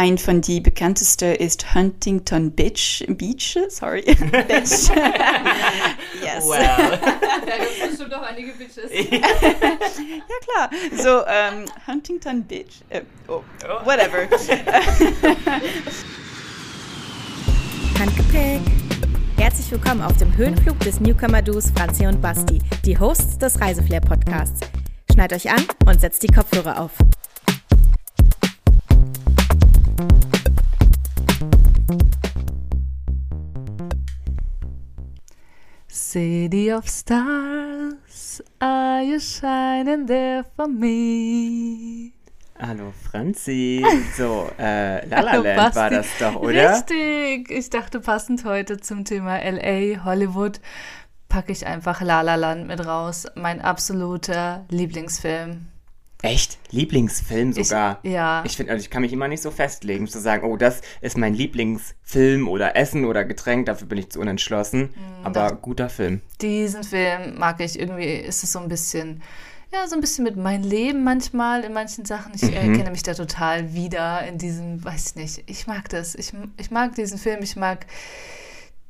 ein von die bekanntesten ist Huntington Beach, Beach sorry, Beach. yes. Well. da gibt es bestimmt auch einige Beaches. ja klar, so um, Huntington Beach, uh, oh, whatever. Handgepäck. Herzlich willkommen auf dem Höhenflug des Newcomer-Duos Franzi und Basti, die Hosts des Reiseflair-Podcasts. Schneid euch an und setzt die Kopfhörer auf. City of Stars, are you shining there for me? Hallo Franzi. So, äh, La La Land war das doch, oder? Richtig. Ich dachte, passend heute zum Thema LA, Hollywood, packe ich einfach La La Land mit raus. Mein absoluter Lieblingsfilm. Echt? Lieblingsfilm sogar? Ich, ja. Ich finde, also ich kann mich immer nicht so festlegen, zu sagen, oh, das ist mein Lieblingsfilm oder Essen oder Getränk, dafür bin ich zu unentschlossen. Mm, aber guter Film. Diesen Film mag ich irgendwie, ist es so ein bisschen, ja, so ein bisschen mit meinem Leben manchmal in manchen Sachen. Ich mhm. erkenne mich da total wieder in diesem, weiß ich nicht, ich mag das. Ich, ich mag diesen Film, ich mag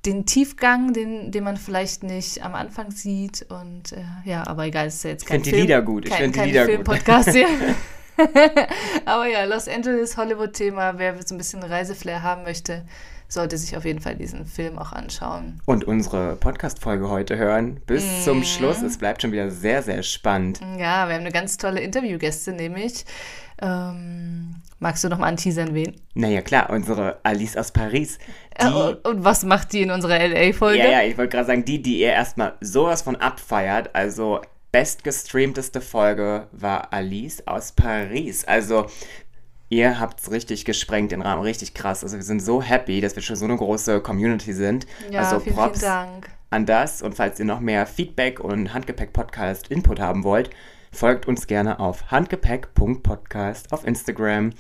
den Tiefgang, den, den man vielleicht nicht am Anfang sieht. Und äh, ja, aber egal, es ist ja jetzt kein ich Film. Die Lieder gut. Ich finde die Lieder Film-Podcast hier. aber ja, Los Angeles Hollywood-Thema, wer so ein bisschen Reiseflair haben möchte, sollte sich auf jeden Fall diesen Film auch anschauen. Und unsere Podcast-Folge heute hören bis mm. zum Schluss. Es bleibt schon wieder sehr, sehr spannend. Ja, wir haben eine ganz tolle Interviewgäste, nämlich ähm, magst du noch mal anteasern, wen? Naja, klar, unsere Alice aus Paris. Und, und was macht die in unserer LA-Folge? Ja, ja, ich wollte gerade sagen, die, die ihr erstmal sowas von abfeiert, also bestgestreamteste Folge war Alice aus Paris. Also, ihr habt es richtig gesprengt, den Rahmen, richtig krass. Also, wir sind so happy, dass wir schon so eine große Community sind. Ja, also, vielen, Props vielen Dank. an das. Und falls ihr noch mehr Feedback und Handgepäck-Podcast-Input haben wollt, folgt uns gerne auf handgepäck.podcast auf Instagram.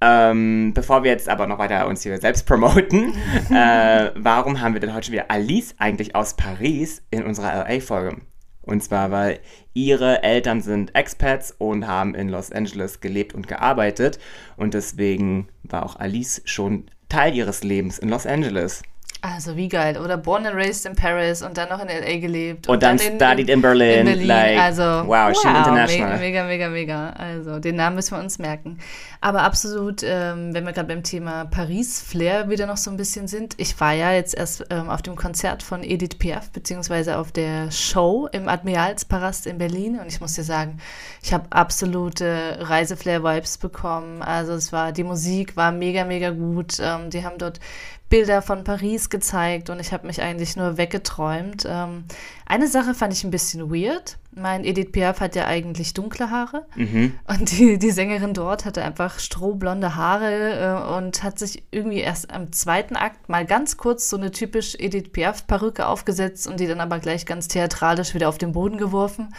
Ähm, bevor wir jetzt aber noch weiter uns hier selbst promoten, äh, warum haben wir denn heute schon wieder Alice eigentlich aus Paris in unserer LA-Folge? Und zwar, weil ihre Eltern sind Expats und haben in Los Angeles gelebt und gearbeitet. Und deswegen war auch Alice schon Teil ihres Lebens in Los Angeles. Also wie geil, oder? Born and raised in Paris und dann noch in LA gelebt. Und, und dann, dann in, studied in Berlin. In Berlin. Like, also, wow, wow international. Mega, mega, mega, Also den Namen müssen wir uns merken. Aber absolut, ähm, wenn wir gerade beim Thema Paris-Flair wieder noch so ein bisschen sind. Ich war ja jetzt erst ähm, auf dem Konzert von Edith Piaf, beziehungsweise auf der Show im Admiralspalast in Berlin. Und ich muss dir sagen, ich habe absolute Reiseflair-Vibes bekommen. Also es war, die Musik war mega, mega gut. Ähm, die haben dort Bilder von Paris gezeigt und ich habe mich eigentlich nur weggeträumt. Ähm, eine Sache fand ich ein bisschen weird. Mein Edith Piaf hat ja eigentlich dunkle Haare mhm. und die, die Sängerin dort hatte einfach strohblonde Haare äh, und hat sich irgendwie erst am zweiten Akt mal ganz kurz so eine typisch Edith Piaf-Perücke aufgesetzt und die dann aber gleich ganz theatralisch wieder auf den Boden geworfen.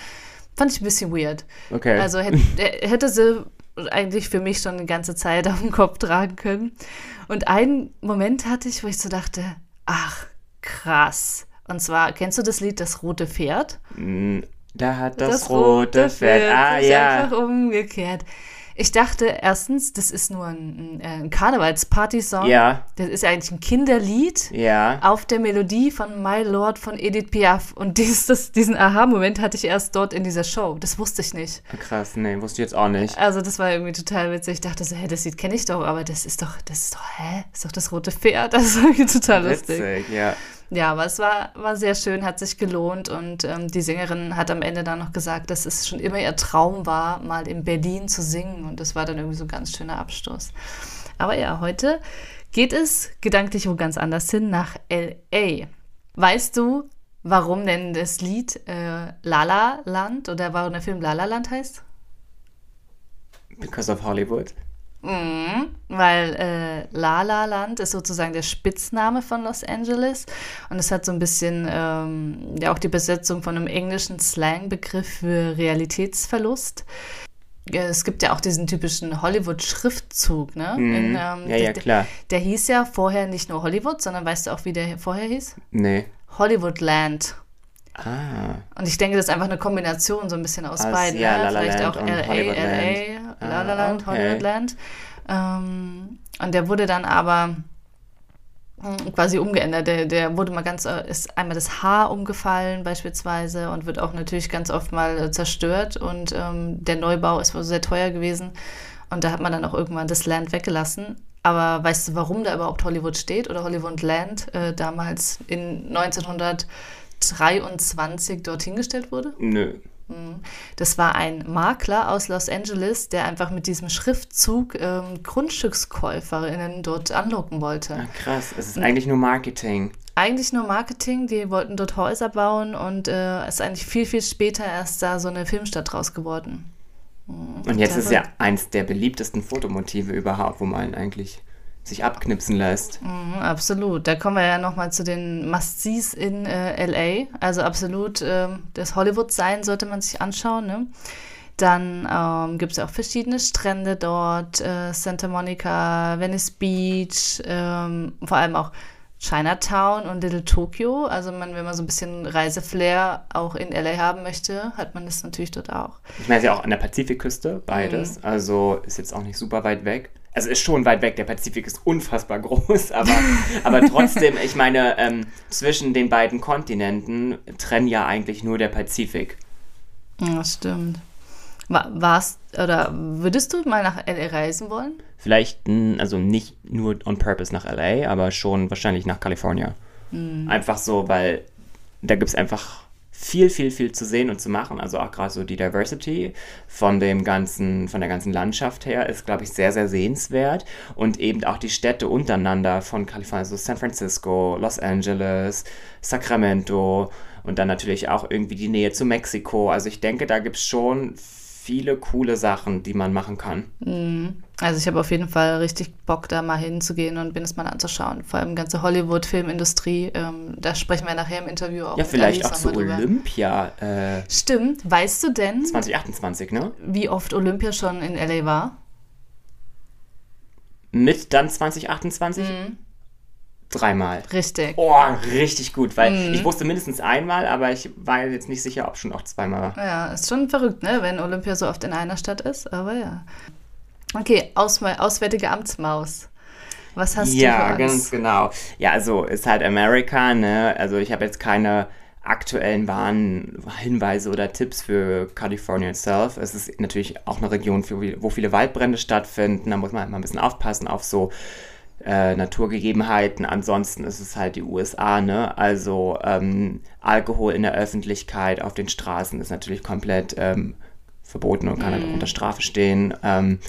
Fand ich ein bisschen weird. Okay. Also hätte, hätte sie eigentlich für mich schon eine ganze Zeit auf dem Kopf tragen können. Und einen Moment hatte ich, wo ich so dachte, ach, krass. Und zwar, kennst du das Lied Das rote Pferd? Mm, da hat das, das rote, Pferd, Pferd ah, ja. einfach umgekehrt. Ich dachte erstens, das ist nur ein, ein Karnevals-Party-Song. Ja. Das ist eigentlich ein Kinderlied. Ja. Auf der Melodie von My Lord von Edith Piaf. Und dieses, diesen Aha-Moment hatte ich erst dort in dieser Show. Das wusste ich nicht. Krass, nee, wusste ich jetzt auch nicht. Also das war irgendwie total witzig. Ich dachte so, hä, das Lied kenne ich doch, aber das ist doch, das ist doch, hä? Das ist doch das rote Pferd. Das ist irgendwie total witzig, lustig. Witzig, ja. Ja, aber es war, war sehr schön, hat sich gelohnt und ähm, die Sängerin hat am Ende dann noch gesagt, dass es schon immer ihr Traum war, mal in Berlin zu singen und das war dann irgendwie so ein ganz schöner Abstoß. Aber ja, heute geht es gedanklich wo ganz anders hin, nach L.A. Weißt du, warum denn das Lied äh, Lala Land oder warum der Film Lala Land heißt? Because of Hollywood. Mhm, weil äh, La La Land ist sozusagen der Spitzname von Los Angeles und es hat so ein bisschen ähm, ja auch die Besetzung von einem englischen Slangbegriff für Realitätsverlust. Es gibt ja auch diesen typischen Hollywood-Schriftzug, ne? Mhm. In, ähm, ja, ja, klar. Der, der hieß ja vorher nicht nur Hollywood, sondern weißt du auch, wie der vorher hieß? Nee. Hollywood Land. Ah. Und ich denke, das ist einfach eine Kombination so ein bisschen aus As, beiden. Ja, ne? Vielleicht Land auch LA, LA, La La Land, ah, okay. Hollywoodland. Ähm, Und der wurde dann aber hm, quasi umgeändert. Der, der wurde mal ganz, äh, ist einmal das Haar umgefallen beispielsweise und wird auch natürlich ganz oft mal äh, zerstört. Und ähm, der Neubau ist wohl sehr teuer gewesen. Und da hat man dann auch irgendwann das Land weggelassen. Aber weißt du, warum da überhaupt Hollywood steht oder Hollywood Land äh, damals in 1923 dorthin gestellt wurde? Nö. Das war ein Makler aus Los Angeles, der einfach mit diesem Schriftzug ähm, GrundstückskäuferInnen dort anlocken wollte. Ah, krass, es ist eigentlich nur Marketing. Eigentlich nur Marketing, die wollten dort Häuser bauen und äh, es ist eigentlich viel, viel später erst da so eine Filmstadt draus geworden. Und jetzt ist ja eins der beliebtesten Fotomotive überhaupt, wo man eigentlich sich abknipsen lässt. Mhm, absolut. Da kommen wir ja nochmal zu den Must-Sees in äh, LA. Also absolut, äh, das Hollywood-Sein sollte man sich anschauen. Ne? Dann ähm, gibt es ja auch verschiedene Strände dort, äh, Santa Monica, Venice Beach, ähm, vor allem auch Chinatown und Little Tokyo. Also man, wenn man so ein bisschen Reiseflair auch in LA haben möchte, hat man das natürlich dort auch. Ich meine, es ist ja auch an der Pazifikküste, beides. Mhm. Also ist jetzt auch nicht super weit weg also ist schon weit weg, der Pazifik ist unfassbar groß, aber, aber trotzdem, ich meine, ähm, zwischen den beiden Kontinenten trennen ja eigentlich nur der Pazifik. Ja, das stimmt. Warst oder würdest du mal nach LA reisen wollen? Vielleicht, also nicht nur on purpose nach LA, aber schon wahrscheinlich nach Kalifornien. Mhm. Einfach so, weil da gibt es einfach viel, viel, viel zu sehen und zu machen. Also auch gerade so die Diversity von dem ganzen, von der ganzen Landschaft her ist, glaube ich, sehr, sehr sehenswert. Und eben auch die Städte untereinander von Kalifornien, so San Francisco, Los Angeles, Sacramento und dann natürlich auch irgendwie die Nähe zu Mexiko. Also ich denke, da gibt es schon viele coole Sachen, die man machen kann. Mhm. Also ich habe auf jeden Fall richtig Bock, da mal hinzugehen und mir das mal anzuschauen. Vor allem ganze Hollywood-Filmindustrie. Ähm, da sprechen wir nachher im Interview auch. Ja, vielleicht auch so Olympia. Äh, Stimmt. Weißt du denn? 2028, ne? Wie oft Olympia schon in LA war? Mit dann 2028? Mhm. Dreimal. Richtig. Oh, richtig gut, weil mhm. ich wusste mindestens einmal, aber ich war jetzt nicht sicher, ob schon auch zweimal war. Ja, ist schon verrückt, ne, wenn Olympia so oft in einer Stadt ist, aber ja. Okay, Aus Auswärtige Amtsmaus. Was hast ja, du für? Ja, ganz genau. Ja, also ist halt Amerika, ne? Also ich habe jetzt keine aktuellen Warnhinweise oder Tipps für California itself. Es ist natürlich auch eine Region, wo viele Waldbrände stattfinden. Da muss man halt mal ein bisschen aufpassen auf so äh, Naturgegebenheiten. Ansonsten ist es halt die USA, ne? Also ähm, Alkohol in der Öffentlichkeit auf den Straßen ist natürlich komplett ähm, verboten und kann mm. halt auch mhm. unter Strafe stehen. Ähm,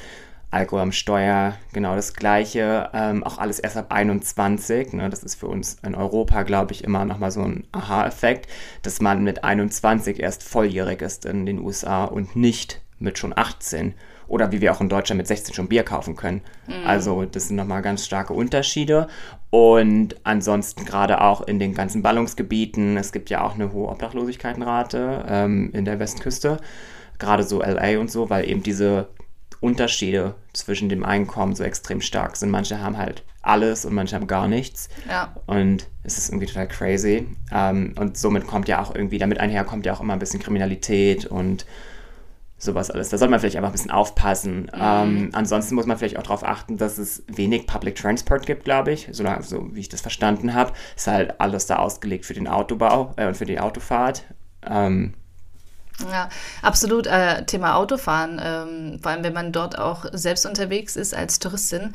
Alkohol am Steuer, genau das Gleiche. Ähm, auch alles erst ab 21. Ne? Das ist für uns in Europa, glaube ich, immer nochmal so ein Aha-Effekt, dass man mit 21 erst volljährig ist in den USA und nicht mit schon 18 oder wie wir auch in Deutschland mit 16 schon Bier kaufen können. Mhm. Also das sind nochmal ganz starke Unterschiede. Und ansonsten gerade auch in den ganzen Ballungsgebieten, es gibt ja auch eine hohe Obdachlosigkeitenrate ähm, in der Westküste, gerade so LA und so, weil eben diese Unterschiede zwischen dem Einkommen so extrem stark sind. Manche haben halt alles und manche haben gar nichts. Ja. Und es ist irgendwie total crazy. Ähm, und somit kommt ja auch irgendwie, damit einher kommt ja auch immer ein bisschen Kriminalität und sowas alles. Da sollte man vielleicht einfach ein bisschen aufpassen. Mhm. Ähm, ansonsten muss man vielleicht auch darauf achten, dass es wenig Public Transport gibt, glaube ich. So, so, wie ich das verstanden habe. Ist halt alles da ausgelegt für den Autobau äh, und für die Autofahrt. Ähm, ja, absolut. Äh, Thema Autofahren, ähm, vor allem wenn man dort auch selbst unterwegs ist als Touristin.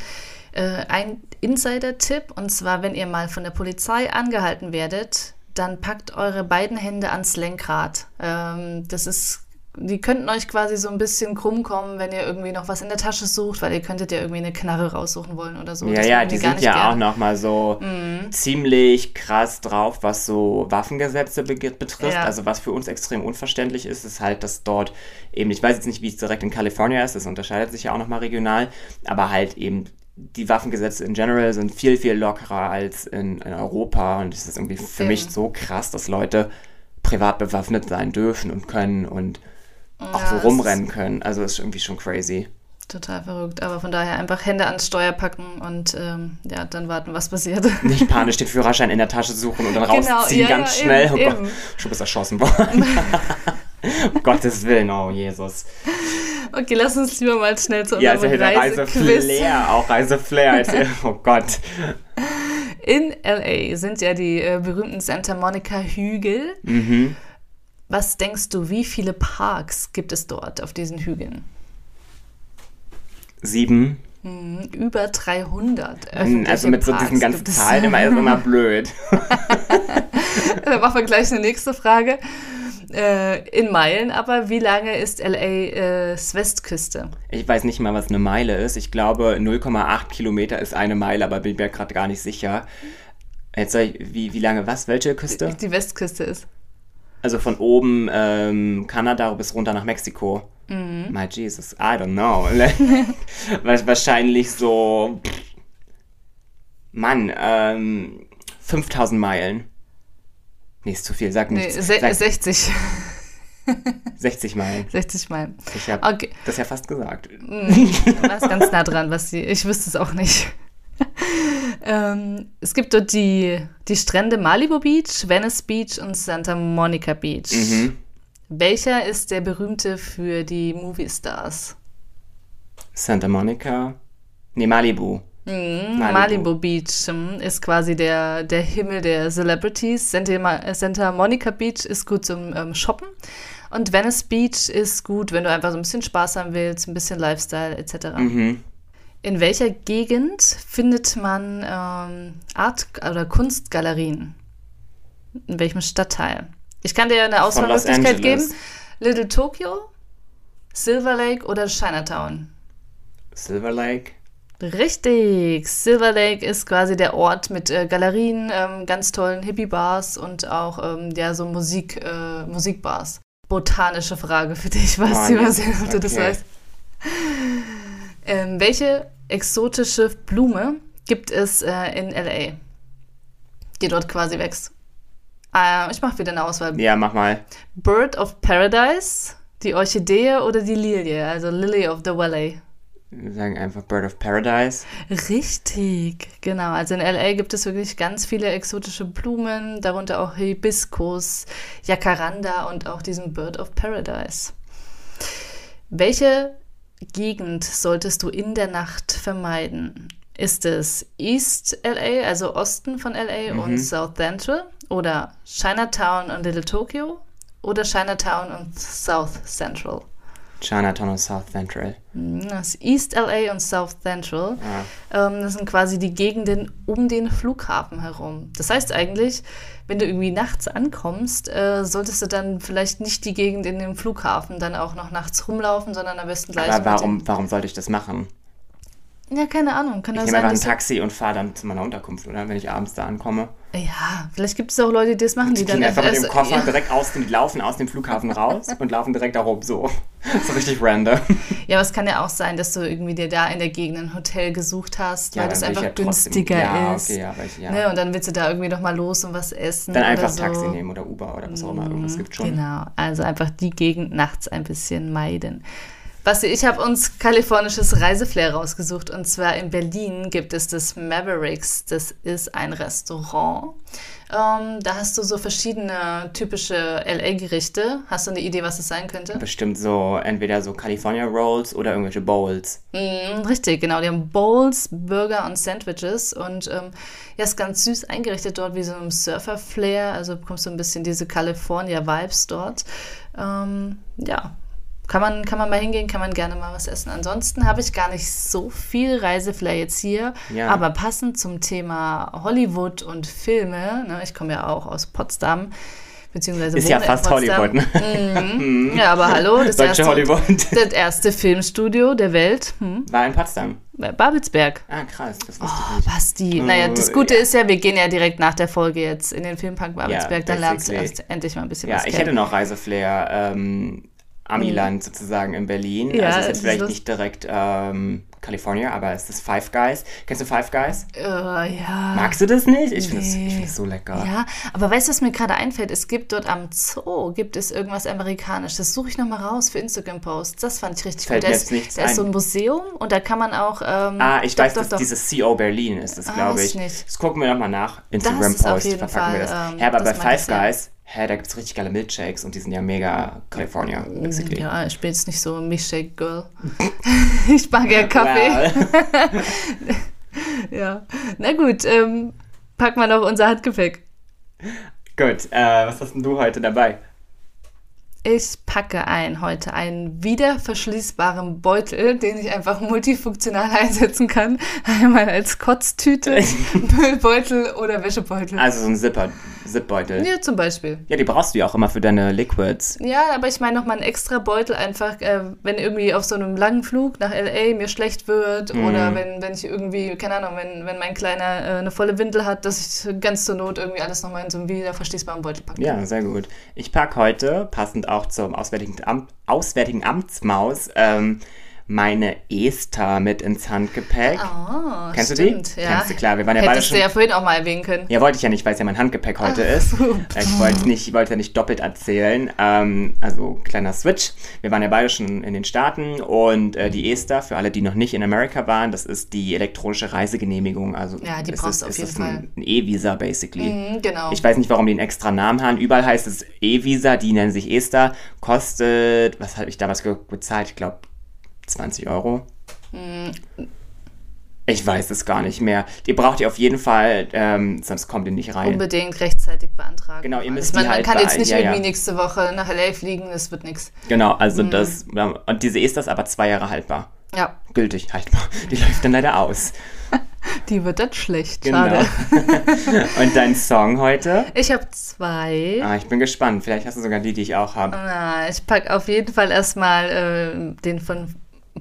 Äh, ein Insider-Tipp, und zwar, wenn ihr mal von der Polizei angehalten werdet, dann packt eure beiden Hände ans Lenkrad. Ähm, das ist die könnten euch quasi so ein bisschen krumm kommen, wenn ihr irgendwie noch was in der Tasche sucht, weil ihr könntet ja irgendwie eine Knarre raussuchen wollen oder so. Ja, das ja, die sind ja gerne. auch nochmal so mhm. ziemlich krass drauf, was so Waffengesetze betrifft. Ja. Also was für uns extrem unverständlich ist, ist halt, dass dort eben, ich weiß jetzt nicht, wie es direkt in Kalifornien ist, das unterscheidet sich ja auch nochmal regional, aber halt eben die Waffengesetze in general sind viel, viel lockerer als in, in Europa und es ist irgendwie für mhm. mich so krass, dass Leute privat bewaffnet sein dürfen und können und auch ja, so rumrennen können. Also ist irgendwie schon crazy. Total verrückt. Aber von daher einfach Hände ans Steuer packen und ähm, ja, dann warten, was passiert. Nicht panisch den Führerschein in der Tasche suchen und dann genau, rausziehen ja, ganz ja, schnell. Eben, oh Gott, schon bist erschossen worden. um Gottes Willen, oh Jesus. Okay, lass uns lieber mal schnell zu Ja, unserem also hätte Reisequiz. Reiseflair, auch Reiseflair. als- oh Gott. In LA sind ja die äh, berühmten Santa Monica Hügel. Mhm. Was denkst du, wie viele Parks gibt es dort auf diesen Hügeln? Sieben. Hm, Über 300. Hm, Also mit so Parks diesen ganzen. Zahlen immer ist immer blöd. Dann machen wir gleich eine nächste Frage. Äh, in Meilen, aber wie lange ist LA's Westküste? Ich weiß nicht mal, was eine Meile ist. Ich glaube, 0,8 Kilometer ist eine Meile, aber bin mir gerade gar nicht sicher. Jetzt soll ich, wie, wie lange, was? Welche Küste? Die Westküste ist. Also von oben ähm, Kanada bis runter nach Mexiko. My Jesus, I don't know. Wa- Wahrscheinlich so. Mann, ähm, 5000 Meilen. Nee, ist zu viel, sag Nee, nichts. se sag 60. 60 Meilen. 60 Meilen. Ich habe Okay. das ja fast gesagt. Du warst ganz nah dran, was die. Ich wüsste es auch nicht. Ähm, es gibt dort die, die Strände Malibu Beach, Venice Beach und Santa Monica Beach. Mhm. Welcher ist der berühmte für die Movie Stars? Santa Monica. Nee, Malibu. Mhm, Malibu, Beach hm, ist quasi der, der Himmel der Celebrities. Santa Monica Beach ist gut zum ähm, Shoppen. Und Venice Beach ist gut, wenn du einfach so ein bisschen Spaß haben willst, ein bisschen Lifestyle etc. Mhm. In welcher Gegend findet man ähm, Art- oder Kunstgalerien? In welchem Stadtteil? Ich kann dir eine Auswahlmöglichkeit geben. Little Tokyo, Silver Lake oder Chinatown? Silver Lake. Richtig. Silver Lake ist quasi der Ort mit äh, Galerien, ähm, ganz tollen Hippie-Bars und auch ähm, ja, so Musik, äh, Musikbars. Botanische Frage für dich, was Oh, yes. sehen, ob du das weißt. Ähm, welche exotische Blume gibt es äh, in LA, die dort quasi wächst? Äh, ich mache wieder eine Auswahl. Ja, mach mal. Bird of Paradise, die Orchidee oder die Lilie, also Lily of the Valley? Wir sagen einfach Bird of Paradise. Richtig, genau. Also in LA gibt es wirklich ganz viele exotische Blumen, darunter auch Hibiskus, Jacaranda und auch diesen Bird of Paradise. Welche Gegend solltest du in der Nacht vermeiden? Ist es East LA, also Osten von LA und South Central oder Chinatown und Little Tokyo oder Chinatown und South Central? Chinatown und South Central. Das ist East LA und South Central. Ähm, das sind quasi die Gegenden um den Flughafen herum. Das heißt eigentlich, wenn du irgendwie nachts ankommst, äh, solltest du dann vielleicht nicht die Gegend in dem Flughafen dann auch noch nachts rumlaufen, sondern am besten gleich. Aber warum, warum sollte ich das machen? Ja, keine Ahnung. Kann Ich nehme einfach ein Taxi und fahre dann zu meiner Unterkunft, oder? Wenn ich abends da ankomme. Ja, vielleicht gibt es auch Leute, die das machen, die, Die dann einfach mit dem erst- Koffer ja. direkt aus dem, die laufen aus dem Flughafen raus und laufen direkt da rum. So. So richtig random. Ja, aber es kann ja auch sein, dass du irgendwie dir da in der Gegend ein Hotel gesucht hast, weil das einfach ja trotzdem- günstiger ja, ist. Okay, ja, ich, ja. Ne, und dann willst du da irgendwie noch mal los und was essen. Dann einfach so. Taxi nehmen oder Uber oder was auch immer. Irgendwas gibt schon. Genau, also einfach die Gegend nachts ein bisschen meiden. Basti, ich habe uns kalifornisches Reiseflair rausgesucht und zwar in Berlin gibt es das Mavericks. Das ist ein Restaurant. Ähm, da hast du so verschiedene typische LA-Gerichte. Hast du eine Idee, was es sein könnte? Bestimmt so, entweder so California Rolls oder irgendwelche Bowls. Mm, richtig, genau. Die haben Bowls, Burger und Sandwiches und ähm, ja, ist ganz süß eingerichtet dort wie so ein Surfer-Flair. Also bekommst du ein bisschen diese California-Vibes dort. Ähm, ja, kann man, kann man mal hingehen, kann man gerne mal was essen. Ansonsten habe ich gar nicht so viel Reiseflair jetzt hier, Ja. aber passend zum Thema Hollywood und Filme, ne, ich komme ja auch aus Potsdam, beziehungsweise Ist ja fast. Hollywood, ne? Mhm. Ja, aber hallo, das Deutsche erste, Hollywood. das erste Filmstudio der Welt, hm, War in Potsdam. bei Babelsberg. Ah, krass, das Oh, ich. Basti. Naja, das Gute ja. ist ja, wir gehen ja direkt nach der Folge jetzt in den Filmpark Babelsberg, dann lernst du erst endlich mal ein bisschen Ja, was ich kennen. hätte noch Reiseflair, ähm, Amiland sozusagen in Berlin. Ja, also ist das jetzt ist vielleicht nicht direkt ähm, California, aber es ist Five Guys. Kennst du Five Guys? Äh, ja. Magst du das nicht? Ich finde es Nee. ich find das so lecker. Ja, aber weißt du, was mir gerade einfällt? Es gibt dort am Zoo, gibt es irgendwas amerikanisch. Das suche ich nochmal raus für Instagram-Posts. Das fand ich richtig Fällt gut. Da ist, da ist so ein. Museum und da kann man auch... Ähm, Ah, ich doch, weiß, doch, dass doch. dieses CO Berlin ist das, Ah, glaube weiß ich. ich nicht. Das gucken wir nochmal nach. ist auf Instagram-Post jeden verpacken wir Fall, das. ähm, ja, aber bei das ich Five. Guys hä, da gibt es richtig geile Milkshakes und die sind ja mega California, basically. Ja, ich bin jetzt nicht so ein Milkshake Girl. ich mag ja Kaffee. Ja. Na gut, ähm, packen wir noch unser Handgepäck. Gut, äh, was hast denn du heute dabei? Ich packe ein heute einen wiederverschließbaren Beutel, den ich einfach multifunktional einsetzen kann. Einmal als Kotztüte, Müllbeutel oder Wäschebeutel. Also so ein Zipper, Zipbeutel. ja, zum Beispiel. Ja, die brauchst du ja auch immer für deine Liquids. Ja, aber ich meine nochmal einen extra Beutel einfach, äh, wenn irgendwie auf so einem langen Flug nach L.A. mir schlecht wird Mhm. oder wenn, wenn ich irgendwie, keine Ahnung, wenn, wenn mein Kleiner äh, eine volle Windel hat, dass ich ganz zur Not irgendwie alles nochmal in so einen wiederverschließbaren Beutel packe. Ja, sehr gut. Ich packe heute, passend auch zum Auswärtigen, Amt, Auswärtigen Amtsmaus, ähm, meine Esther mit ins Handgepäck. Oh, Kennst du stimmt, die? Ja. Kennst du, klar. Wir waren ja beide Hättest schon... du ja vorhin auch mal erwähnen können. Ja, wollte ich ja nicht, weil es ja mein Handgepäck heute ist. Ich wollte nicht, ich wollte ja nicht doppelt erzählen. Ähm, also kleiner Switch. Wir waren ja beide schon in den Staaten und äh, die ESTA, für alle, die noch nicht in Amerika waren, das ist die elektronische Reisegenehmigung. Also Ja, die es brauchst du auf es jeden ist Fall. ein, ein E-Visa basically. Mhm, genau. Ich weiß nicht, warum die einen extra Namen haben. Überall heißt es E-Visa, die nennen sich ESTA. Kostet, was habe ich damals bezahlt? Ich glaube 20 Euro. Hm. Ich weiß es gar nicht mehr. Ihr braucht die auf jeden Fall, ähm, sonst kommt ihr nicht rein. Unbedingt rechtzeitig beantragen. Genau, ihr Also müsst man, die man halt kann jetzt nicht ja, irgendwie ja. nächste Woche nach L.A. fliegen, das wird nichts. Genau, also Hm. das, und diese ist das aber zwei Jahre haltbar. Ja, Gültig haltbar. Die läuft dann leider aus. die wird dann schlecht. Genau. Schade. und dein Song heute? Ich habe zwei. Ah, ich bin gespannt. Vielleicht hast du sogar die, die ich auch habe. Ich packe auf jeden Fall erstmal äh, den von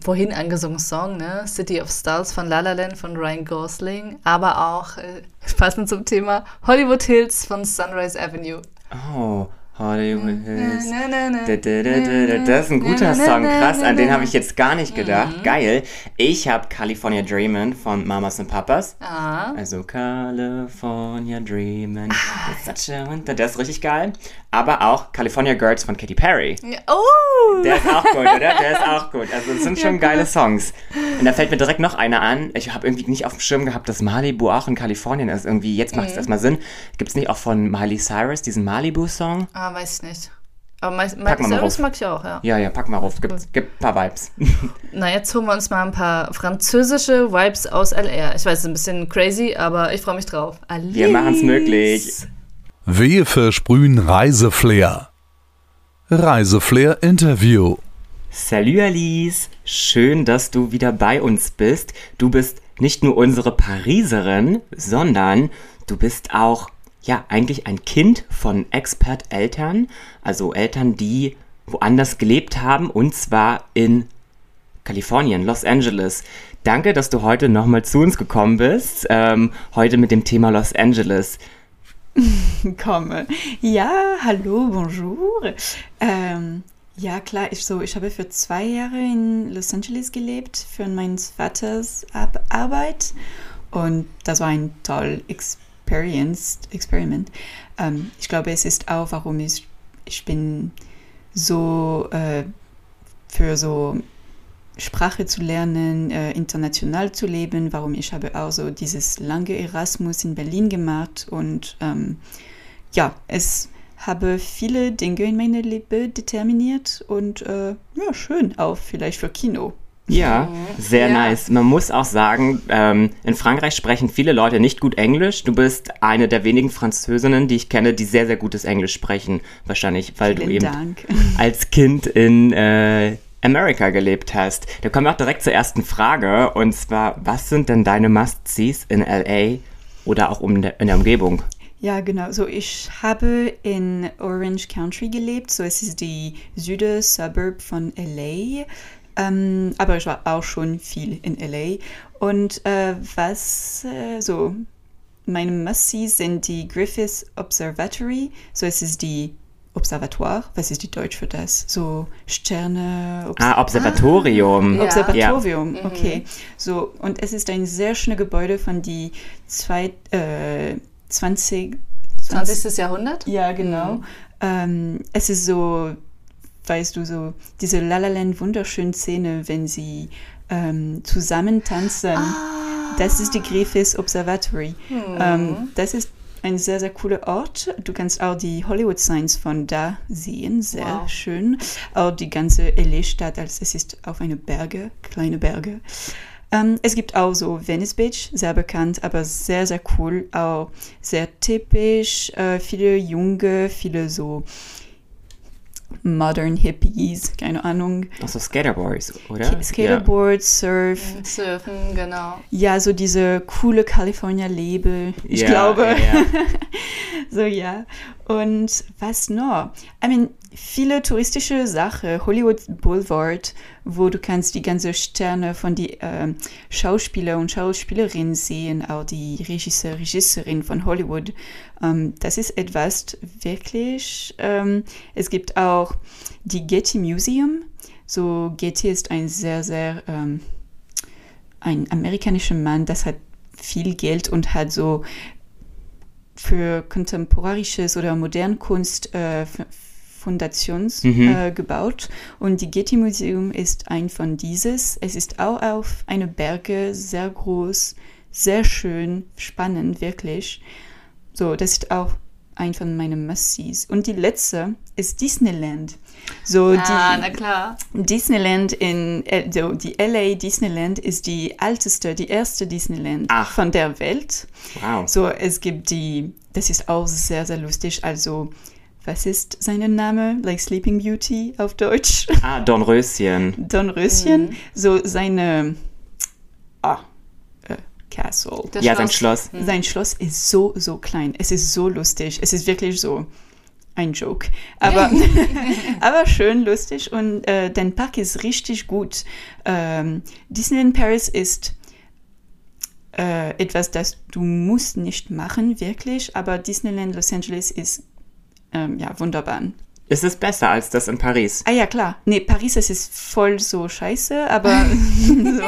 vorhin angesungenen Song, ne? City of Stars von La La Land von Ryan Gosling, aber auch äh, passend zum Thema Hollywood Hills von Sunrise Avenue. Oh, Hills. Da. Das ist ein guter Song, krass. An den habe ich jetzt gar nicht gedacht. Geil. Ich habe California Dreamin' von Mamas und Papas. Ah, Also California Dreamin'. It's such a winter. Der ist richtig geil. Aber auch California Girls von Katy Perry. oh! Der ist auch gut, oder? Der ist auch gut. Also es sind schon geile Songs. Und da fällt mir direkt noch einer an. Ich habe irgendwie nicht auf dem Schirm gehabt, dass Malibu auch in Kalifornien ist. Irgendwie, jetzt Mhm. macht es erstmal Sinn. Gibt es nicht auch von Miley Cyrus diesen Malibu-Song? ah, weiß ich nicht. Aber mal Cyrus rauf. mag ich auch, ja. Ja, ja, pack mal rauf. Gibt, gibt ein paar Vibes. Na, jetzt holen wir uns mal ein paar französische Vibes aus LR. Ich weiß, es ist ein bisschen crazy, aber ich freue mich drauf. Alice. Wir machen's möglich. Wir versprühen Reiseflair. Reiseflair Interview. Salut Alice, schön, dass du wieder bei uns bist. Du bist nicht nur unsere Pariserin, sondern du bist auch, ja, eigentlich ein Kind von Expert-Eltern, also Eltern, die woanders gelebt haben, und zwar in Kalifornien, Los Angeles. Danke, dass du heute nochmal zu uns gekommen bist, ähm, heute mit dem Thema Los Angeles. komme. Ja, hallo, bonjour. Ähm, ja, klar, ich, so, ich habe für zwei Jahre in Los Angeles gelebt, für meines Vaters Arbeit. Und das war ein toll Experience, Experiment. Ähm, ich glaube, es ist auch, warum ich, ich bin so äh, für so Sprache zu lernen, äh, international zu leben, warum ich habe auch so dieses lange Erasmus in Berlin gemacht und ähm, ja, es habe viele Dinge in meinem Leben determiniert und äh, ja, schön auch vielleicht für Kino. Ja, sehr Ja. nice. Man muss auch sagen, ähm, in Frankreich sprechen viele Leute nicht gut Englisch. Du bist eine der wenigen Französinnen, die ich kenne, die sehr, sehr gutes Englisch sprechen. Wahrscheinlich, weil du Vielen eben Dank. als Kind in äh, Amerika gelebt hast. Da kommen wir auch direkt zur ersten Frage. Und zwar, was sind denn deine Must-Sees in L.A. oder auch um de in der Umgebung? Ja, genau. So, ich habe in Orange County gelebt. So, es ist die Süde Suburb von LA. Ähm, aber ich war auch schon viel in LA. Und äh, was äh, so meine Must-Sees sind die Griffith Observatory. So, es ist die Observatoire. Was ist die Deutsch für das? So Sterne. Obs Ah, Observatorium. Ja. Observatorium, okay. So, und es ist ein sehr schönes Gebäude von die zwei, äh, 20, 20. Jahrhundert? Ja, genau. Ähm, es ist so, weißt du, so diese La La Land wunderschöne Szene, wenn sie ähm, zusammen tanzen. Das ist die Griffith Observatory. Ähm, das ist ein sehr, sehr cooler Ort. Du kannst auch die Hollywood Signs von da sehen, sehr Wow. schön. Auch die ganze LA-Stadt, als es ist auf eine Berge, kleine Berge. Ähm, es gibt auch so Venice Beach, sehr bekannt, aber sehr, sehr cool. Auch sehr typisch, äh, viele Junge, viele so modern Hippies, keine Ahnung. Auch so Skaterboys, oder? Skateboard, Surf, Surfen, genau. ja, so diese coole California-Lebe, ich Ja, glaube. Ja, ja. So, ja. Und was noch? I mean, viele touristische Sachen, Hollywood Boulevard, wo du kannst die ganze Sterne von die ähm, Schauspieler und Schauspielerinnen sehen, auch die Regisseur, Regisseurin von Hollywood. Ähm, das ist etwas wirklich. Ähm, es gibt auch die Getty Museum. So, Getty ist ein sehr, sehr ähm, ein amerikanischer Mann, das hat viel Geld und hat so für kontemporarisches oder moderne Kunst äh, Fundations Mhm. äh, gebaut. Und die Getty Museum ist ein von dieses. Es ist auch auf eine Berge, sehr groß, sehr schön, spannend, wirklich. So, das ist auch ein von meinen Must-Sees. Und die letzte ist Disneyland. So, Ah, die, na klar. Disneyland in L- so, die LA Disneyland ist die älteste, die erste Disneyland Ach. von der Welt. Wow. So, es gibt die, das ist auch sehr, sehr lustig. Also, was ist sein Name? Like Sleeping Beauty auf Deutsch. Ah, Dornröschen. Dornröschen. So, seine, ah, äh, Castle. Das ja, sein Schloss. Sein Schloss ist so, so klein. Es ist so lustig. Es ist wirklich so ein Joke. Aber, aber schön lustig und äh, dein Park ist richtig gut. Ähm, Disneyland Paris ist äh, etwas, das du musst nicht machen, wirklich. Aber Disneyland Los Angeles ist ähm, ja wunderbar. Ist es besser als das in Paris? Ah ja, klar. Nee, Paris, es ist voll so scheiße, aber, so.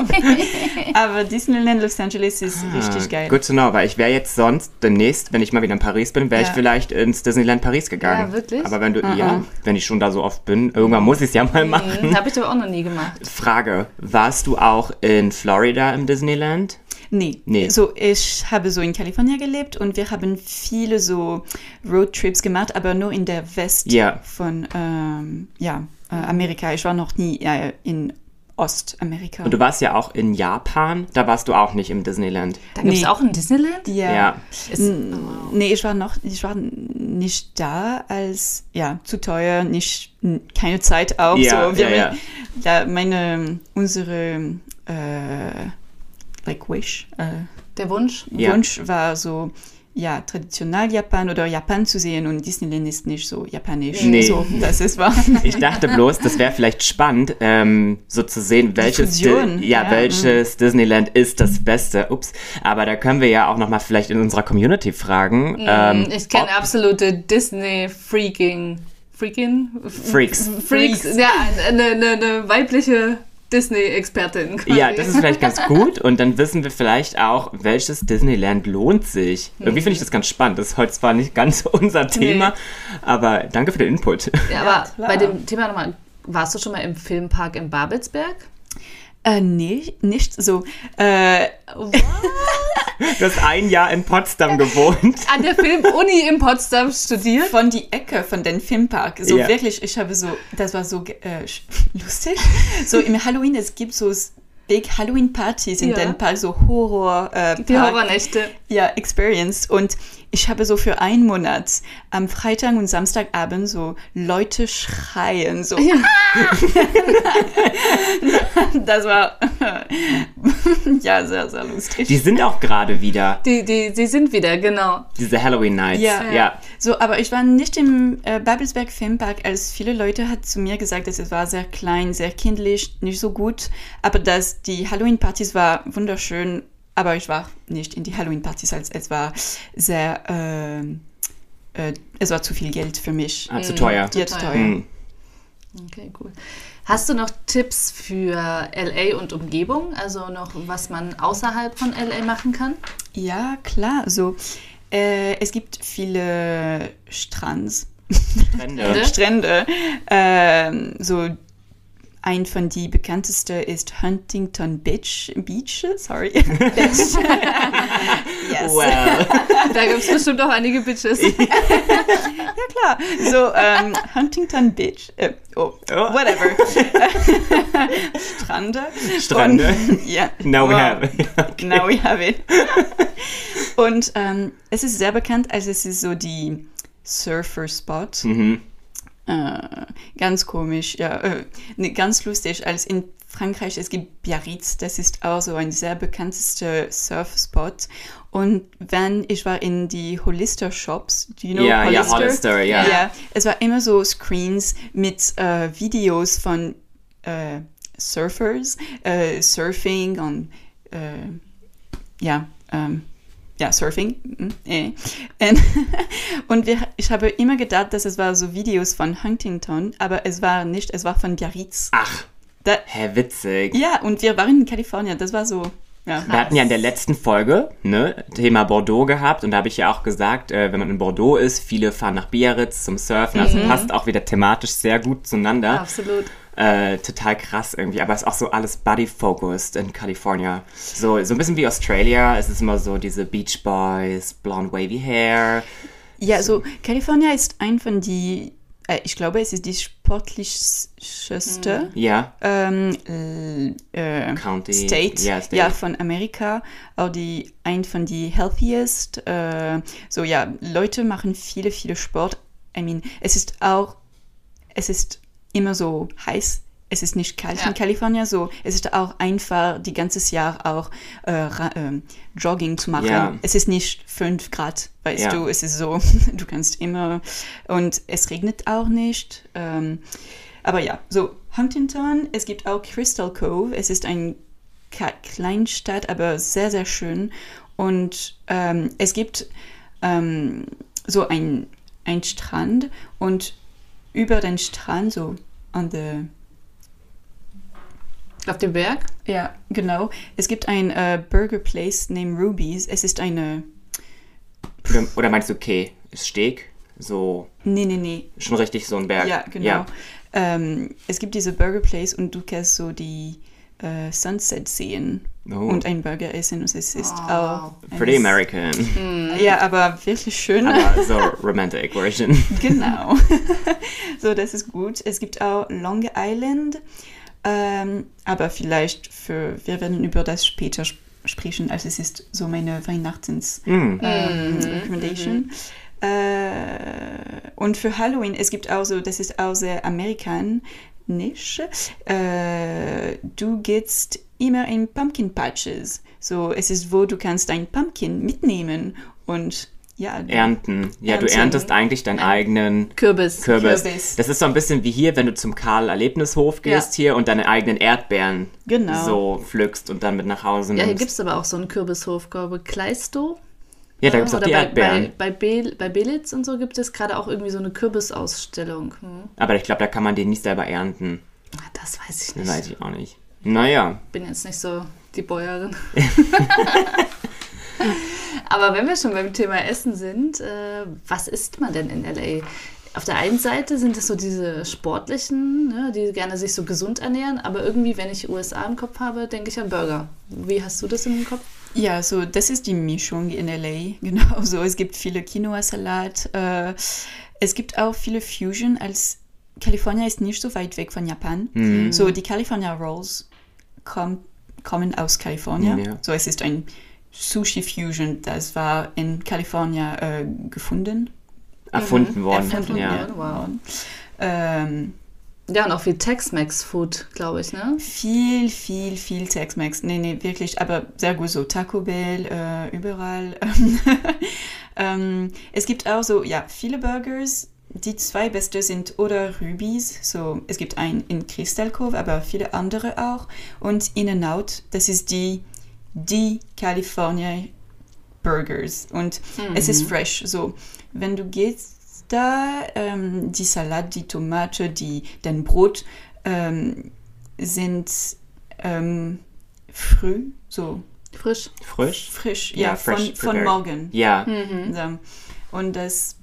aber Disneyland Los Angeles ist richtig geil. Ah, Good to know, weil ich wäre jetzt sonst demnächst, wenn ich mal wieder in Paris bin, wäre ich Ja. vielleicht ins Disneyland Paris gegangen. Ja, wirklich? Aber wenn du, Ah, ja, ah. wenn ich schon da so oft bin, irgendwann muss ich es ja mal machen. Mhm, Habe ich aber auch noch nie gemacht. Frage, warst du auch in Florida im Disneyland? Nee. Nee. So, ich habe so in Kalifornien gelebt und wir haben viele so Roadtrips gemacht, aber nur in der West Ja. von ähm, ja, äh, Amerika. Ich war noch nie äh, in Ostamerika. Und du warst ja auch in Japan, da warst du auch nicht im Disneyland. Da gibt es Nee. auch ein Disneyland? ja. Ja. Ist, N- Nee, ich war noch, ich war nicht da, als, ja, zu teuer, nicht, keine Zeit auch. Ja, so, wir, ja, ja. ja, meine, unsere, äh, like Wish, äh, der Wunsch? Ja. Wunsch war so, ja, traditionell Japan oder Japan zu sehen und Disneyland ist nicht so japanisch. Nee. So, das ist wahr. Ich dachte bloß, das wäre vielleicht spannend, ähm, so zu sehen, welches, Di ja, ja, welches Disneyland ist das Beste. Ups. Aber da können wir ja auch nochmal vielleicht in unserer Community fragen. ähm, Mm, ich kenne absolute Disney-Freaking. Freaking? Freaks. Freaks. Freaks. Ja, eine, eine, eine weibliche Disney-Expertin. Ja, das ist vielleicht ganz gut. Und dann wissen wir vielleicht auch, welches Disneyland lohnt sich. Irgendwie finde ich das ganz spannend. Das ist heute zwar nicht ganz unser Thema, aber danke für den Input. Ja, aber klar. bei dem Thema nochmal, warst du schon mal im Filmpark in Babelsberg? Äh, nee, nicht so. Äh, Du hast ein Jahr in Potsdam gewohnt. An der Filmuni in Potsdam studiert? von die Ecke von dem Filmpark. So Ja. wirklich, ich habe so, das war so äh, lustig. So im Halloween, es gibt so Big Halloween Partys in Ja. dem Park, so Horror äh, Die Horrornächte. ja, Experience. Und ich habe so für einen Monat am Freitag und Samstagabend so Leute schreien, so. das war ja sehr, sehr lustig. Die sind auch gerade wieder, Die, die, die sind wieder, genau. diese Halloween Nights. Ja. ja. So, aber ich war nicht im äh, Babelsberg Filmpark, als viele Leute hat zu mir gesagt, dass es war sehr klein, sehr kindlich, nicht so gut, aber dass die Halloween-Partys war wunderschön, aber ich war nicht in die Halloween-Partys, als es war sehr, ähm, äh, es war zu viel Geld für mich. Ah, zu teuer. Ja, zu teuer. Hm. Okay, cool. Hast du noch Tipps für LA und Umgebung? Also noch, was man außerhalb von LA machen kann? Ja, klar, so, äh, es gibt viele Strands. Strände. Strände. Ähm, so ein von die bekanntesten ist Huntington Beach. Beach, sorry. Beach. yes. Well, Da gibt es bestimmt auch einige Bitches. Ja, klar. So, ähm, Huntington Beach. Äh, oh, Oh. whatever. Strande. Strande. Und, ja. Now we Wow. have it. Okay. Now we have it. Und ähm, es ist sehr bekannt, also es ist so die Surfer-Spot. Mhm. Äh, ganz komisch, ja, äh, ne, ganz lustig, als in Frankreich, es gibt Biarritz, das ist auch so ein sehr bekanntester Surfspot. Und wenn ich war in die Hollister Shops, do you know Ja, ja, Hollister? Hollister, ja. Ja, es war immer so Screens mit äh, Videos von äh, Surfers, äh, Surfing und äh, ja, ähm, ja, Surfing. mm, eh. Und, und wir, ich habe immer gedacht, dass es war so Videos von Huntington, aber es war nicht, es war von Biarritz. Ach, Da, hä, witzig. ja, und wir waren in Kalifornien, das war so, ja. Wir hatten ja in der letzten Folge ne, Thema Bordeaux gehabt und da habe ich ja auch gesagt, äh, wenn man in Bordeaux ist, viele fahren nach Biarritz zum Surfen, also passt auch wieder thematisch sehr gut zueinander. Absolut. Äh, total krass irgendwie, aber es ist auch so alles body-focused in California. So, so ein bisschen wie Australia, es ist immer so diese Beach Boys, blonde wavy hair. Ja, so Kalifornien ist ein von die, äh, ich glaube, es ist die sportlichste Ja, ähm, äh, County. State, Ja, State. ja, von Amerika, auch die ein von die healthiest. Äh, so ja, Leute machen viele, viele Sport. I mean, es ist auch, es ist immer so heiß. Es ist nicht kalt Ja. in Kalifornien, so es ist auch einfach die ganze Jahr auch äh, ähm, Jogging zu machen. Ja. Es ist nicht 5 Grad, weißt Ja. du, es ist so, du kannst immer und es regnet auch nicht. Ähm, aber ja, so Huntington, es gibt auch Crystal Cove. Es ist eine Kleinstadt, aber sehr, sehr schön. Und ähm, es gibt ähm, so ein, ein Strand und über den Strand, so an der, Auf dem Berg? ja, genau, es gibt ein äh, Burger Place named Ruby's. Es ist eine, Oder, oder meinst du, okay, ist Steg? So, nee, nee, nee, schon richtig so ein Berg. Ja, genau. Ja. Ähm, es gibt diese Burger Place und du kannst so die äh, Sunset sehen Oh. und einen Burger essen. Und es ist Oh, auch Pretty American. Ja, aber wirklich schön. Aber so romantic version. genau. so, das ist gut. Es gibt auch Long Island. Ähm, aber vielleicht für, wir werden über das später sp sprechen, als es ist so meine Weihnachtens Mm. ähm, Recommendation. Äh, und für Halloween, es gibt auch so, das ist auch sehr amerikanisch. Äh, du gehst immer in Pumpkin Patches. So, es ist, wo du kannst ein Pumpkin mitnehmen und ja. du- Ernten. Ja, du Ernten. erntest eigentlich deinen eigenen Kürbis. Kürbis. Kürbis. Das ist so ein bisschen wie hier, wenn du zum Karl-Erlebnishof gehst Ja. hier und deine eigenen Erdbeeren Genau. so pflückst und dann mit nach Hause nimmst. Ja, hier gibt es aber auch so einen Kürbishof, glaube ich, Kleistow. Ja, da gibt es auch Oder die bei, Erdbeeren. bei, bei, Bel, bei Belitz und so gibt es gerade auch irgendwie so eine Kürbisausstellung. Hm. Aber ich glaube, da kann man den nicht selber ernten. Ah, Das weiß ich Das nicht. weiß ich auch nicht. Naja. bin jetzt nicht so die Bäuerin. Aber wenn wir schon beim Thema Essen sind, äh, was isst man denn in LA? Auf der einen Seite sind es so diese Sportlichen, ne, die gerne sich so gesund ernähren, aber irgendwie, wenn ich USA im Kopf habe, denke ich an Burger. Wie hast du das im Kopf? Ja, so das ist die Mischung in LA. Genau so. Es gibt viele Quinoa-Salat. Äh, es gibt auch viele Fusion. Als Kalifornien ist nicht so weit weg von Japan. Mhm. So die California Rolls komm, kommen aus Kalifornien. Ja. So es ist ein Sushi Fusion. Das war in Kalifornien äh, gefunden. Erfunden worden. Erfunden ja. worden. Ähm, Ja, und auch viel Tex-Mex-Food, glaube ich, ne? Viel, viel, viel Tex-Mex. Nee, nee, wirklich, aber sehr gut so. Taco Bell, äh, überall. ähm, es gibt auch so, ja, viele Burgers. Die zwei beste sind oder Ruby's. So, es gibt einen in Crystal Cove, aber viele andere auch. Und In-N-Out, das ist die, die California Burgers. Und es ist fresh. So, wenn du gehst da, ähm, die Salat, die Tomate, die, dein Brot ähm, sind ähm, früh, so Frisch. Frisch? frisch, Ja, ja, fresh von, von morgen. Ja. So. Und das,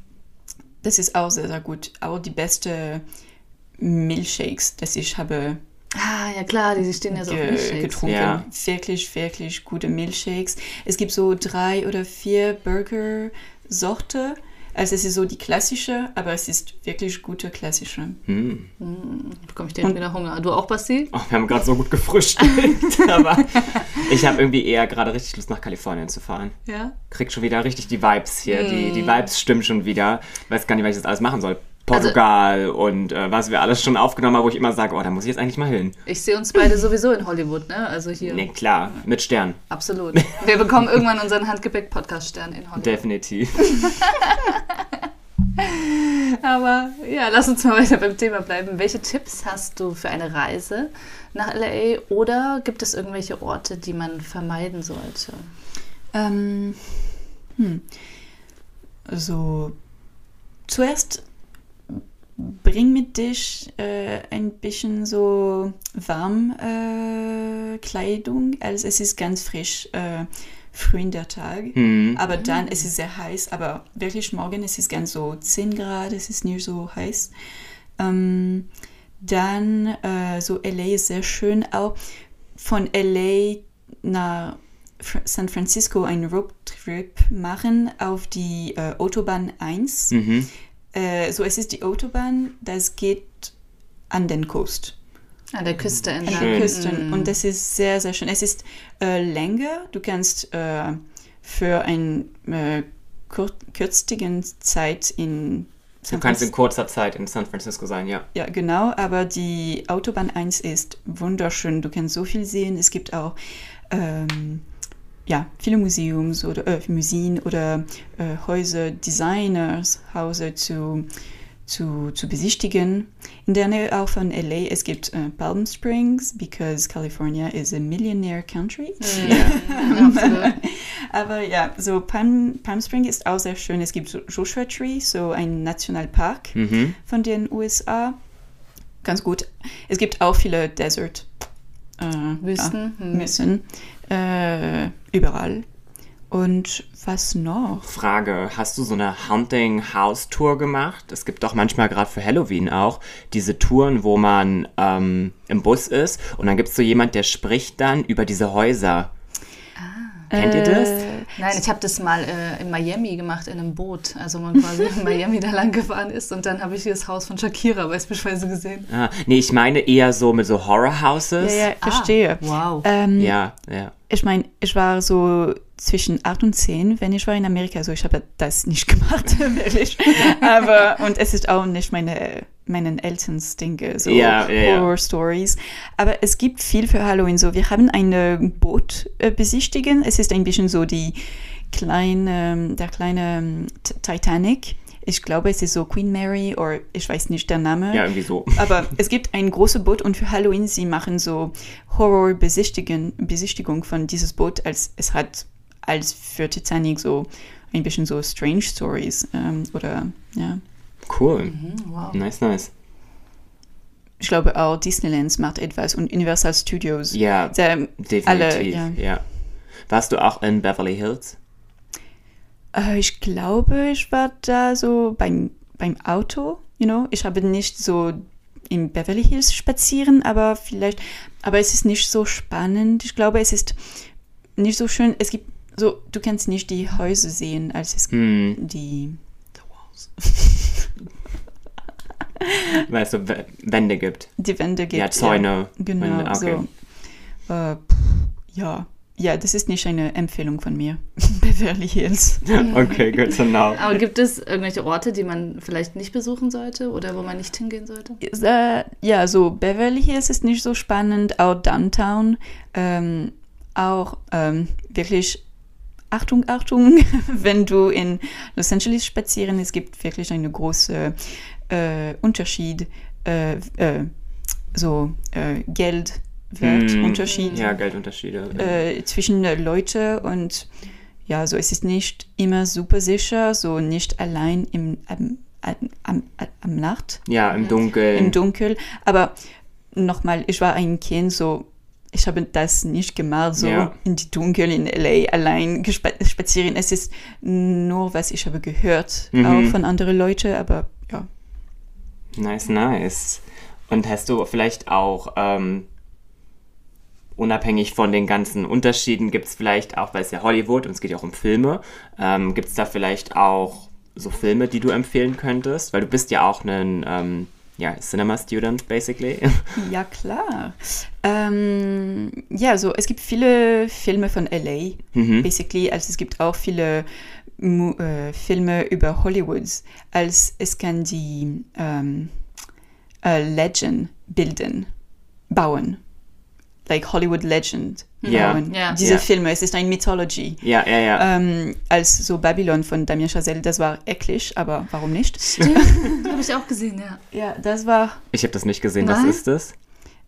das ist auch sehr, sehr gut. Auch die beste Milchshakes, das ich habe Ah, ja klar, die stehen ja so ge Milchshakes. getrunken. Ja. Wirklich, wirklich gute Milchshakes. Es gibt so drei oder vier Burger-Sorte. Also es ist so die klassische, aber es ist wirklich gute klassische. Hm. Bekomme ich direkt wieder Hunger. Du auch, Basti? Oh, wir haben gerade so gut gefrühstückt, aber ich habe irgendwie eher gerade richtig Lust nach Kalifornien zu fahren. Ja. Krieg schon wieder richtig die Vibes hier. Die, Mm. die Vibes stimmen schon wieder. Weiß gar nicht, was ich jetzt alles machen soll. Also Portugal und äh, was wir alles schon aufgenommen haben, wo ich immer sage, oh, da muss ich jetzt eigentlich mal hin. Ich sehe uns beide sowieso in Hollywood, ne? Also hier. Nee, klar, mit Stern. Absolut. Wir bekommen irgendwann unseren Handgepäck-Podcast-Stern in Hollywood. Definitiv. Aber ja, lass uns mal weiter beim Thema bleiben. Welche Tipps hast du für eine Reise nach LA oder gibt es irgendwelche Orte, die man vermeiden sollte? Ähm, hm. Also, zuerst bring mit dich äh, ein bisschen so warm äh, Kleidung, also es ist ganz frisch äh, früh in der Tag. Hm. Aber dann, es ist sehr heiß, aber wirklich morgen, es ist ganz so 10 Grad, es ist nicht so heiß. Ähm, dann, äh, so LA ist sehr schön auch. Von LA nach San Francisco einen Roadtrip machen auf die äh, Autobahn 1. Mhm. Äh, so, es ist die Autobahn, das geht an den Coast An der Küste an entlang. den Schön. Küsten. Mm. Und das ist sehr, sehr schön. Es ist äh, länger. Du kannst äh, für eine äh, kürzigen Zeit in Du San kannst in Francisco. kurzer Zeit in San Francisco sein, ja. Ja, genau. Aber die Autobahn 1 ist wunderschön. Du kannst so viel sehen. Es gibt auch ähm, ja, viele Museums oder äh, Museen oder äh, Häuser, Designers, Häuser zu, zu, zu besichtigen. In der Nähe auch von LA, es gibt äh, Palm Springs, because California is a millionaire country. Ja, absolut. Aber ja, so Palm, Palm Springs ist auch sehr schön. Es gibt Joshua Tree, so ein Nationalpark Mhm. von den USA. Ganz gut. Es gibt auch viele Desert. Äh, Wüsten, Ja, hm. Wüsten. Äh, überall. Und was noch? Frage, hast du so eine Haunting House Tour gemacht? Es gibt doch manchmal gerade für Halloween auch diese Touren, wo man ähm, im Bus ist und dann gibt es so jemand, der spricht dann über diese Häuser. Kennt ihr das? Äh, Nein, ich habe das mal äh, in Miami gemacht, in einem Boot. Also man quasi in Miami da lang gefahren ist und dann habe ich hier das Haus von Shakira beispielsweise gesehen. Ah, nee, ich meine eher so mit so Horror Houses. ja, ja, verstehe. Wow. Ähm, ja, ja. Ich meine, ich war so zwischen 8 und 10, wenn ich war in Amerika. Also ich habe das nicht gemacht, wirklich. Aber, und es ist auch nicht meine, meinen Elterns Dinge, so Ja, ja. Horror-Stories. Aber es gibt viel für Halloween. So, wir haben ein Boot äh, besichtigen. Es ist ein bisschen so die kleine, der kleine ähm, Titanic. Ich glaube, es ist so Queen Mary oder ich weiß nicht der Name. Ja, irgendwie so. Aber es gibt ein großes Boot und für Halloween sie machen so Horror-Besichtigung Besichtigung von dieses Boot, als es hat als für Titanic so ein bisschen so Strange Stories ähm, oder ja. Cool. Mhm, wow. Nice, nice. Ich glaube auch Disneyland macht etwas und Universal Studios. Ja, definitiv. alle, ja. ja. Warst du auch in Beverly Hills? Äh, ich glaube, ich war da so beim, beim Auto, you know. Ich habe nicht so in Beverly Hills spazieren, aber vielleicht, aber es ist nicht so spannend. Ich glaube, es ist nicht so schön. Es gibt so, du kannst nicht die Häuser sehen, als es Hm, die weil es so Wände gibt. die Wände gibt. Ja, Zäune. Genau, Wände, okay. so. Äh, pff, ja. Ja, das ist nicht eine Empfehlung von mir. Beverly Hills. Okay, good to know. Aber gibt es irgendwelche Orte, die man vielleicht nicht besuchen sollte oder wo man nicht hingehen sollte? Äh, ja, so Beverly Hills ist nicht so spannend, auch Downtown, ähm, auch ähm, wirklich Achtung, Achtung, wenn du in Los Angeles spazieren, es gibt wirklich einen großen äh, Unterschied, äh, äh, so äh, Geldwertunterschied Hm, Ja, Geldunterschiede. äh, zwischen äh, Leute und ja, so es ist nicht immer super sicher, so nicht allein im, am, am, am, am Nacht ja, im Dunkeln. im Dunkel. Aber nochmal, ich war ein Kind, so ich habe das nicht gemacht, so Ja. in die Dunkel in LA allein spazieren. Es ist nur, was ich habe gehört, Mhm. auch von anderen Leuten, aber ja. Nice, nice. Und hast du vielleicht auch, ähm, unabhängig von den ganzen Unterschieden, gibt es vielleicht auch, weil es ja Hollywood und es geht ja auch um Filme, ähm, gibt es da vielleicht auch so Filme, die du empfehlen könntest? Weil du bist ja auch ein ähm, ja, Cinema-Student, basically. Ja, klar. Ähm, ja, so es gibt viele Filme von LA, basically. Also es gibt auch viele Mu äh, Filme über Hollywood. Als es kann die ähm, äh, Legend bilden, bauen. Like Hollywood Legend Ja. bauen. Ja. Diese Ja. Filme, es ist ein Mythology. ja, ja, ja. Ähm, als so Babylon von Damien Chazelle, das war eklig, aber warum nicht? Habe ich auch gesehen, ja. Ja, das war Ich habe das nicht gesehen. Was Nein? ist das?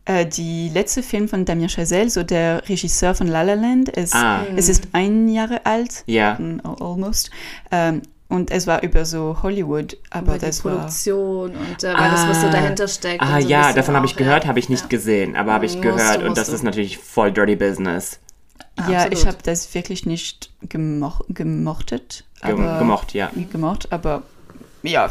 äh, die letzte Film von Damien Chazelle, so der Regisseur von La La Land. Es, Ah. es ist ein Jahre alt, Ja. mm, al- almost. Ähm, und es war über so Hollywood, aber Über die das war Produktion und äh, alles, was so dahinter steckt. Ah so ja, davon habe ich gehört, ja. habe ich nicht ja. gesehen, aber habe ich Musst gehört du, und das musst ist du. natürlich voll dirty business. ja, Absolut. ich habe das wirklich nicht gemoch gemochtet, Gem aber gemocht, ja. gemocht, aber ja,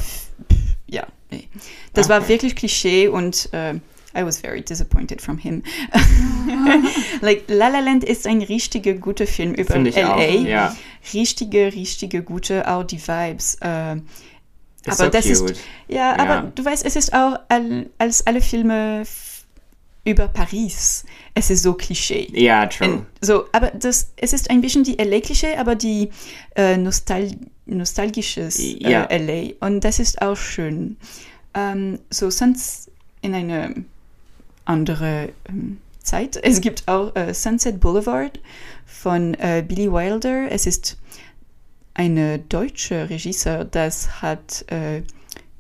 ja, nee. Das war Okay. wirklich Klischee und äh, I was very disappointed from him. like La La Land ist ein richtiger guter Film über LA. auch, ja. Richtige, richtige gute, auch die Vibes. Äh, Ist aber so das cute. ist ja, Ja. aber du weißt, es ist auch all, als alle Filme über Paris. Es ist so Klischee. Ja, true. Und So, aber das, es ist ein bisschen die LA-Klischee, aber die äh, Nostal nostalgisches äh, Ja. LA. Und das ist auch schön. Ähm, so, sonst in eine andere ähm, Zeit. Es gibt auch äh, Sunset Boulevard von äh, Billy Wilder. Es ist eine deutsche Regisseur, das hat äh,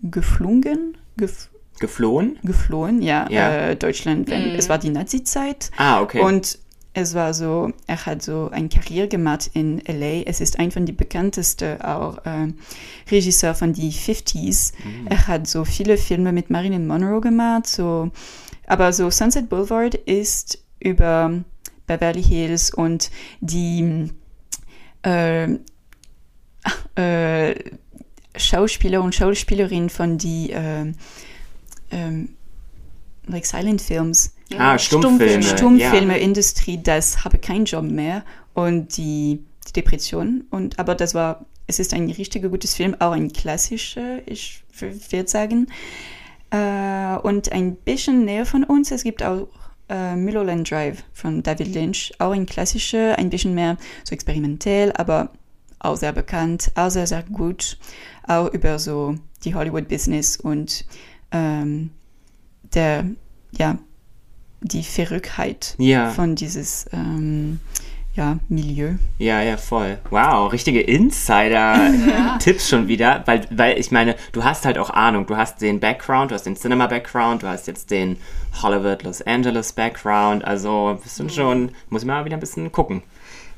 geflogen, gef Geflohen? geflohen, ja, Ja. Äh, Deutschland, wenn, es war die Nazi-Zeit. Ah, okay. Und es war so, er hat so eine Karriere gemacht in LA. Es ist ein von den bekanntesten auch äh, Regisseur von die 50s. Er hat so viele Filme mit Marilyn Monroe gemacht. So, aber so Sunset Boulevard ist über Beverly Hills und die äh, äh, Schauspieler und Schauspielerinnen von die äh, like Silent Films. ah, Stummfilme. Stummfilme-Industrie, das habe keinen Job mehr und die, die Depression. Und, aber das war, es ist ein richtig gutes Film, auch ein klassischer, ich würde sagen. Äh, und ein bisschen näher von uns, es gibt auch äh, Mulholland Drive von David Lynch, auch ein klassischer, ein bisschen mehr so experimentell, aber auch sehr bekannt, auch sehr, sehr gut, auch über so die Hollywood-Business und ähm, der, ja, die Verrücktheit Ja. von dieses ähm, ja, Milieu. Ja, ja, voll. Wow, richtige Insider-Tipps schon wieder, weil, weil ich meine, du hast halt auch Ahnung, du hast den Background, du hast den Cinema-Background, du hast jetzt den Hollywood, Los Angeles-Background, also bist du schon, muss ich mal wieder ein bisschen gucken.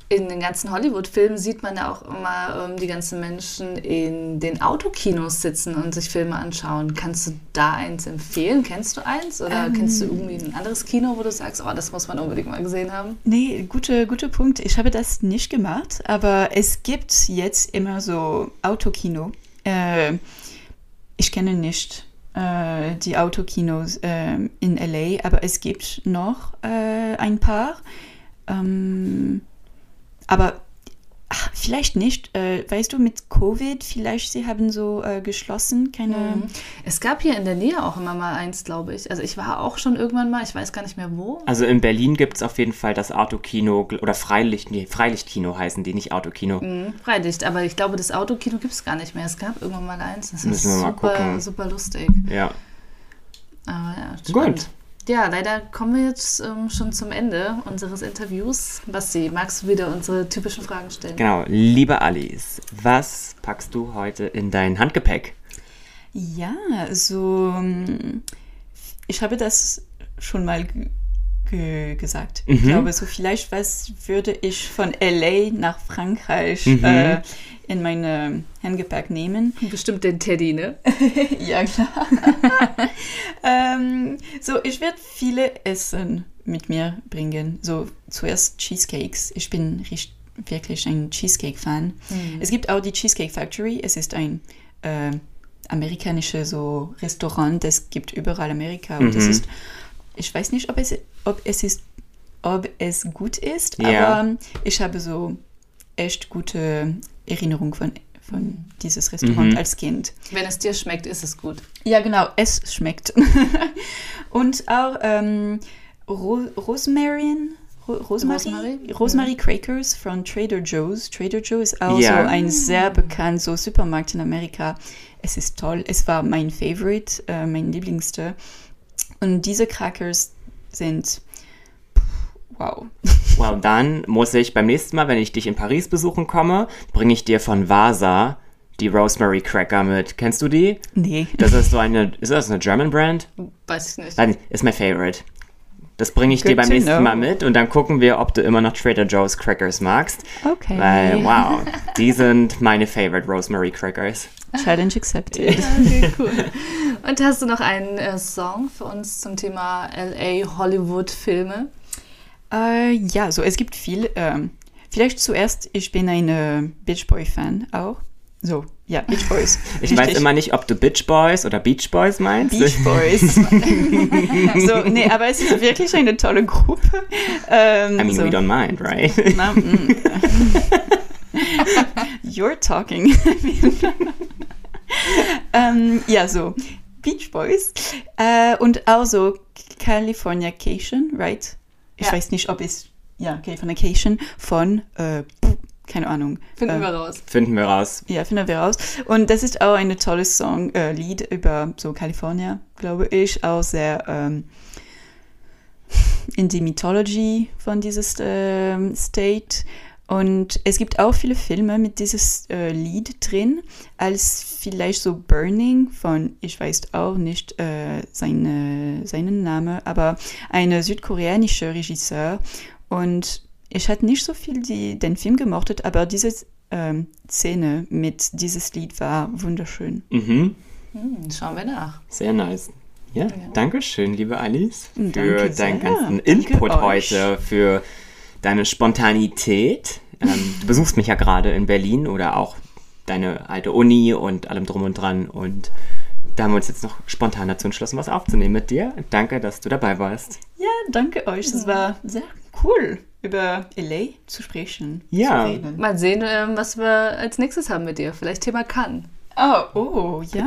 In den ganzen Hollywood-Filmen sieht man ja auch immer ähm, die ganzen Menschen in den Autokinos sitzen und sich Filme anschauen. Kannst du da eins empfehlen? Kennst du eins? Oder kennst du irgendwie ein anderes Kino, wo du sagst, oh, das muss man unbedingt mal gesehen haben? Nee, guter gute Punkt. Ich habe das nicht gemacht, aber es gibt jetzt immer so Autokino. Äh, ich kenne nicht äh, die Autokinos äh, in LA, aber es gibt noch äh, ein paar. Ähm, aber ach, vielleicht nicht. Äh, weißt du, mit Covid, vielleicht sie haben so äh, geschlossen, keine. Es gab hier in der Nähe auch immer mal eins, glaube ich. Also ich war auch schon irgendwann mal, ich weiß gar nicht mehr wo. Also in Berlin gibt es auf jeden Fall das Autokino gl- oder Freilicht, nee, Freilichtkino heißen die, nicht Autokino. Mhm, Freilicht, aber ich glaube, das Autokino gibt es gar nicht mehr. Es gab irgendwann mal eins. Das ist Müssen wir mal super, gucken. super lustig. Ja. Aber ja, Gut. Ja, leider kommen wir jetzt ähm, schon zum Ende unseres Interviews. Basti, magst du wieder unsere typischen Fragen stellen? Genau, liebe Alice, was packst du heute in dein Handgepäck? Ja, so. ähm, Ich habe das schon mal ge ge gesagt. Ich glaube, so vielleicht was würde ich von LA nach Frankreich äh, in meine Handgepäck nehmen. Bestimmt den Teddy, ne? ja, klar. ähm, so, ich werde viele Essen mit mir bringen. So, zuerst Cheesecakes. Ich bin richt- wirklich ein Cheesecake-Fan. Es gibt auch die Cheesecake Factory. Es ist ein äh, amerikanische so Restaurant, es gibt überall Amerika und es Mhm. ist, ich weiß nicht, ob es, ob es ist, ob es gut ist, Ja. aber ich habe so echt gute Erinnerung von, von dieses Restaurant Mhm. als Kind. Wenn es dir schmeckt, ist es gut. Ja, genau, es schmeckt. und auch ähm, Ro Rosmarin, Ro Rosemary, Rosemary? Rosemary Crackers von Trader Joe's. Trader Joe ist auch Ja. so ein sehr bekannt so Supermarkt in Amerika. Es ist toll. Es war mein Favorite, äh, mein Lieblingste. Und diese Crackers sind wow. Wow, dann muss ich beim nächsten Mal, wenn ich dich in Paris besuchen komme, bringe ich dir von Vasa die Rosemary Cracker mit. Kennst du die? Nee. Das ist so eine, ist das eine German Brand? Weiß ich nicht. Nein, ist mein Favorite. Das bringe ich dir Good beim to nächsten know. Mal mit und dann gucken wir, ob du immer noch Trader Joe's Crackers magst. Okay. Weil, wow, die sind meine Favorite Rosemary Crackers. Challenge accepted. Okay, cool. Und hast du noch einen äh, Song für uns zum Thema LA Hollywood Filme? Äh, ja, so es gibt viel. Ähm, vielleicht zuerst, ich bin eine Beach Boy Fan auch. So, ja, Beach Boys. Ich weiß immer nicht, ob du Bitch Boys oder Beach Boys meinst. Beach Boys. so, nee, aber es ist wirklich eine tolle Gruppe. Ähm, I mean, so. we don't mind, right? Na, mm. You're talking. ähm, ja, so Beach Boys äh, und auch so Californication, right? Ich Ja. weiß nicht, ob es ja Californication von äh, keine Ahnung. Finden äh, wir raus. Finden wir raus. Ja, finden wir raus. Und das ist auch ein tolles Song, äh, Lied über so California, glaube ich. Auch sehr ähm, in die Mythology von dieses ähm, State. Und es gibt auch viele Filme mit dieses äh, Lied drin, als vielleicht so Burning von, ich weiß auch nicht äh, seine, seinen Namen, aber eine südkoreanische Regisseur. Und ich hatte nicht so viel die, den Film gemochtet, aber diese ähm, Szene mit dieses Lied war wunderschön. Mhm. Hm, schauen wir nach. Sehr nice. Ja, danke schön, liebe Alice, für Danke sehr. deinen ganzen Danke Input euch. heute, für deine Spontanität. Ähm, du besuchst mich ja gerade in Berlin oder auch deine alte Uni und allem drum und dran. Und da haben wir uns jetzt noch spontan dazu entschlossen, was aufzunehmen mit dir. Danke, dass du dabei warst. Ja, danke euch. Es war sehr cool, über LA zu sprechen. Ja. Zu reden. Mal sehen, ähm, was wir als nächstes haben mit dir. Vielleicht Thema Cannes. Oh, oh, ja.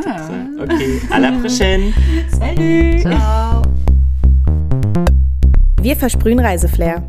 Okay, à la prochaine. Salut. Ciao. Wir versprühen Reiseflair.